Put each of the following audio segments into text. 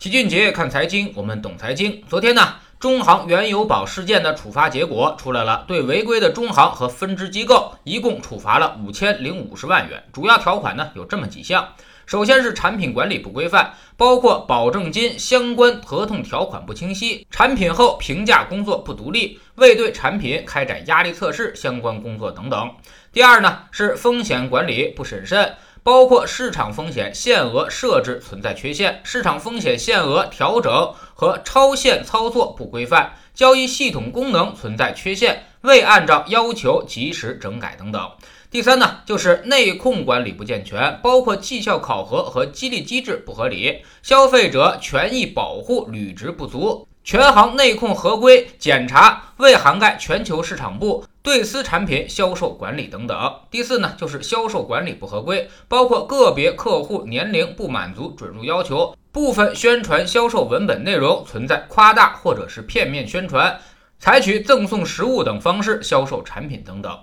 齐俊杰看财经，我们懂财经。昨天呢，中行原油宝事件的处罚结果出来了，对违规的中行和分支机构一共处罚了五千零五十万元。主要条款呢有这么几项：首先是产品管理不规范，包括保证金相关合同条款不清晰，产品后评价工作不独立，未对产品开展压力测试相关工作等等。第二呢是风险管理不审慎。包括市场风险限额设置存在缺陷，市场风险限额调整和超限操作不规范，交易系统功能存在缺陷，未按照要求及时整改等等。第三呢，就是内控管理不健全，包括绩效考核和激励机制不合理，消费者权益保护履职不足。全行内控合规检查未涵盖全球市场部对私产品销售管理等等。第四呢，就是销售管理不合规，包括个别客户年龄不满足准入要求，部分宣传销售文本内容存在夸大或者是片面宣传，采取赠送实物等方式销售产品等等。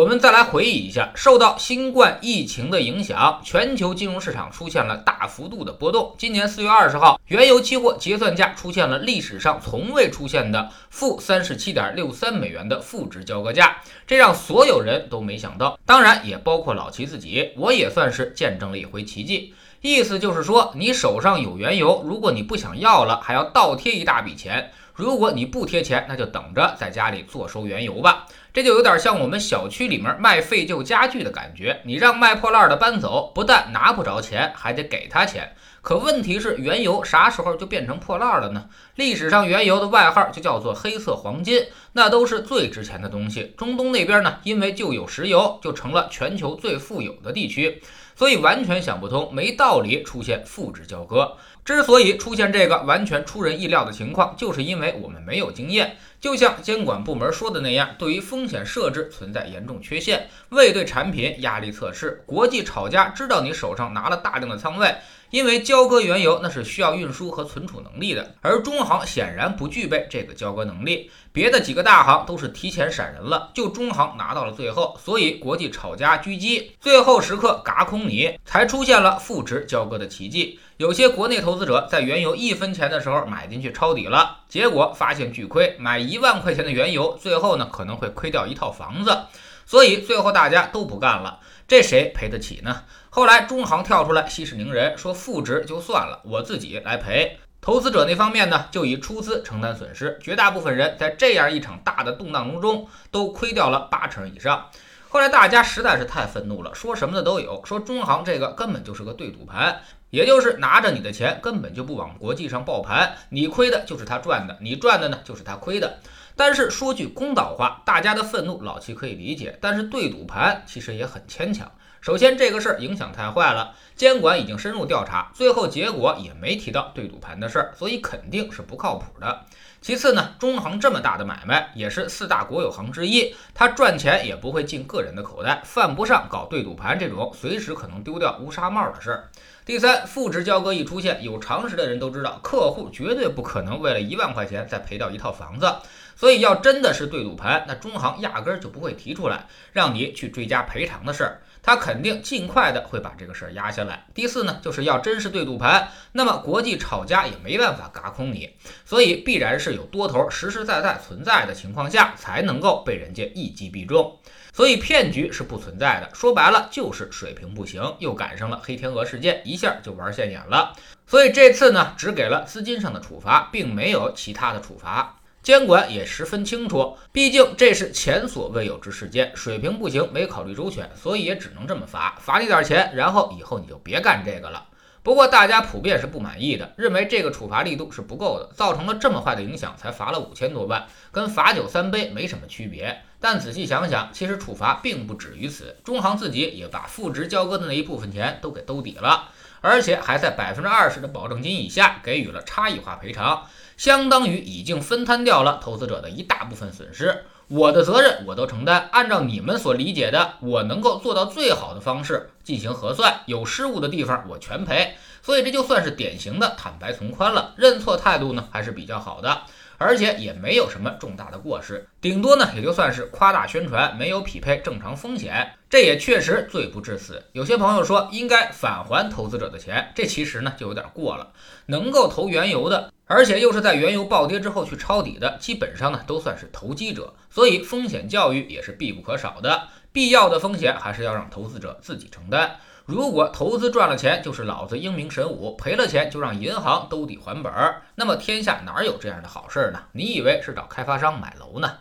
我们再来回忆一下，受到新冠疫情的影响，全球金融市场出现了大幅度的波动。今年四月二十号，原油期货结算价出现了历史上从未出现的负三十七点六三美元的负值交割价，这让所有人都没想到，当然也包括老齐自己，我也算是见证了一回奇迹。意思就是说，你手上有原油，如果你不想要了，还要倒贴一大笔钱；如果你不贴钱，那就等着在家里坐收原油吧。这就有点像我们小区里面卖废旧家具的感觉，你让卖破烂的搬走，不但拿不着钱，还得给他钱。可问题是，原油啥时候就变成破烂了呢？历史上原油的外号就叫做黑色黄金，那都是最值钱的东西。中东那边呢，因为就有石油，就成了全球最富有的地区，所以完全想不通，没道理出现负值交割。之所以出现这个完全出人意料的情况，就是因为我们没有经验。就像监管部门说的那样，对于风险设置存在严重缺陷，未对产品压力测试。国际炒家知道你手上拿了大量的仓位，因为交割原油那是需要运输和存储能力的，而中行显然不具备这个交割能力。别的几个大行都是提前闪人了，就中行拿到了最后，所以国际炒家狙击，最后时刻嘎空你，才出现了负值交割的奇迹。有些国内投资者在原油一分钱的时候买进去抄底了，结果发现巨亏，买一万块钱的原油，最后呢可能会亏掉一套房子，所以最后大家都不干了，这谁赔得起呢？后来中行跳出来息事宁人，说负值就算了，我自己来赔。投资者那方面呢，就以出资承担损失，绝大部分人在这样一场大的动荡中都亏掉了八成以上。后来大家实在是太愤怒了，说什么的都有，说中行这个根本就是个对赌盘。也就是拿着你的钱，根本就不往国际上报盘，你亏的就是他赚的，你赚的呢就是他亏的。但是说句公道话，大家的愤怒老齐可以理解，但是对赌盘其实也很牵强。首先这个事儿影响太坏了，监管已经深入调查，最后结果也没提到对赌盘的事儿，所以肯定是不靠谱的。其次呢，中行这么大的买卖，也是四大国有行之一，他赚钱也不会进个人的口袋，犯不上搞对赌盘这种随时可能丢掉乌纱帽的事儿。第三，负值交割一出现，有常识的人都知道，客户绝对不可能为了一万块钱再赔掉一套房子，所以要真的是对赌盘，那中行压根儿就不会提出来让你去追加赔偿的事儿。他肯定尽快的会把这个事儿压下来。第四呢，就是要真是对赌盘，那么国际炒家也没办法嘎空你，所以必然是有多头实实在在存在的情况下，才能够被人家一击必中。所以骗局是不存在的，说白了就是水平不行，又赶上了黑天鹅事件，一下就玩现眼了。所以这次呢，只给了资金上的处罚，并没有其他的处罚。监管也十分清楚，毕竟这是前所未有之事件，水平不行，没考虑周全，所以也只能这么罚，罚你点钱，然后以后你就别干这个了。不过大家普遍是不满意的，认为这个处罚力度是不够的，造成了这么坏的影响，才罚了五千多万，跟罚酒三杯没什么区别。但仔细想想，其实处罚并不止于此，中行自己也把负值交割的那一部分钱都给兜底了，而且还在百分之二十的保证金以下给予了差异化赔偿。相当于已经分摊掉了投资者的一大部分损失，我的责任我都承担。按照你们所理解的，我能够做到最好的方式。进行核算，有失误的地方我全赔。所以这就算是典型的坦白从宽了，认错态度呢还是比较好的。而且也没有什么重大的过失，顶多呢也就算是夸大宣传，没有匹配正常风险，这也确实罪不至死。有些朋友说应该返还投资者的钱，这其实呢就有点过了。能够投原油的，而且又是在原油暴跌之后去抄底的，基本上呢都算是投机者，所以风险教育也是必不可少的。必要的风险还是要让投资者自己承担。如果投资赚了钱就是老子英明神武，赔了钱就让银行兜底还本儿，那么天下哪有这样的好事呢？你以为是找开发商买楼呢？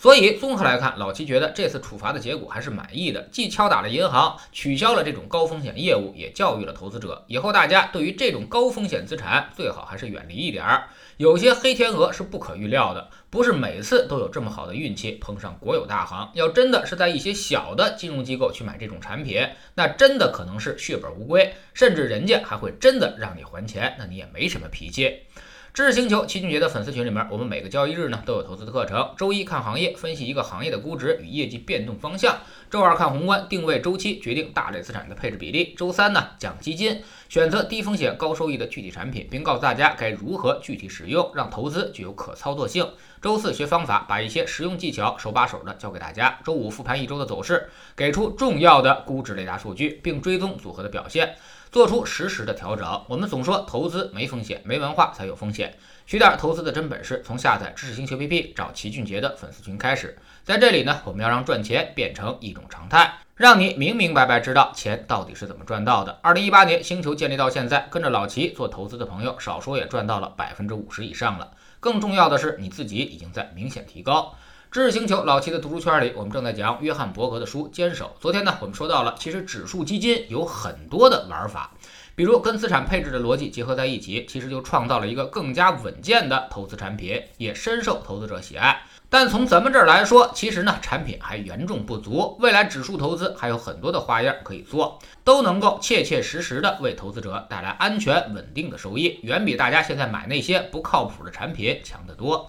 所以综合来看，老齐觉得这次处罚的结果还是满意的，既敲打了银行，取消了这种高风险业务，也教育了投资者。以后大家对于这种高风险资产，最好还是远离一点儿。有些黑天鹅是不可预料的，不是每次都有这么好的运气碰上国有大行。要真的是在一些小的金融机构去买这种产品，那真的可能是血本无归，甚至人家还会真的让你还钱，那你也没什么脾气。知识星球齐俊杰的粉丝群里面，我们每个交易日呢都有投资的课程。周一看行业，分析一个行业的估值与业绩变动方向；周二看宏观，定位周期，决定大类资产的配置比例；周三呢讲基金，选择低风险高收益的具体产品，并告诉大家该如何具体使用，让投资具有可操作性。周四学方法，把一些实用技巧手把手的教给大家。周五复盘一周的走势，给出重要的估值雷达数据，并追踪组合的表现。做出实时的调整。我们总说投资没风险，没文化才有风险。学点投资的真本事，从下载知识星球 APP 找齐俊杰的粉丝群开始。在这里呢，我们要让赚钱变成一种常态，让你明明白白知道钱到底是怎么赚到的。二零一八年星球建立到现在，跟着老齐做投资的朋友，少说也赚到了百分之五十以上了。更重要的是，你自己已经在明显提高。知识星球老齐的读书圈里，我们正在讲约翰伯格的书《坚守》。昨天呢，我们说到了，其实指数基金有很多的玩法，比如跟资产配置的逻辑结合在一起，其实就创造了一个更加稳健的投资产品，也深受投资者喜爱。但从咱们这儿来说，其实呢，产品还严重不足。未来指数投资还有很多的花样可以做，都能够切切实实的为投资者带来安全稳定的收益，远比大家现在买那些不靠谱的产品强得多。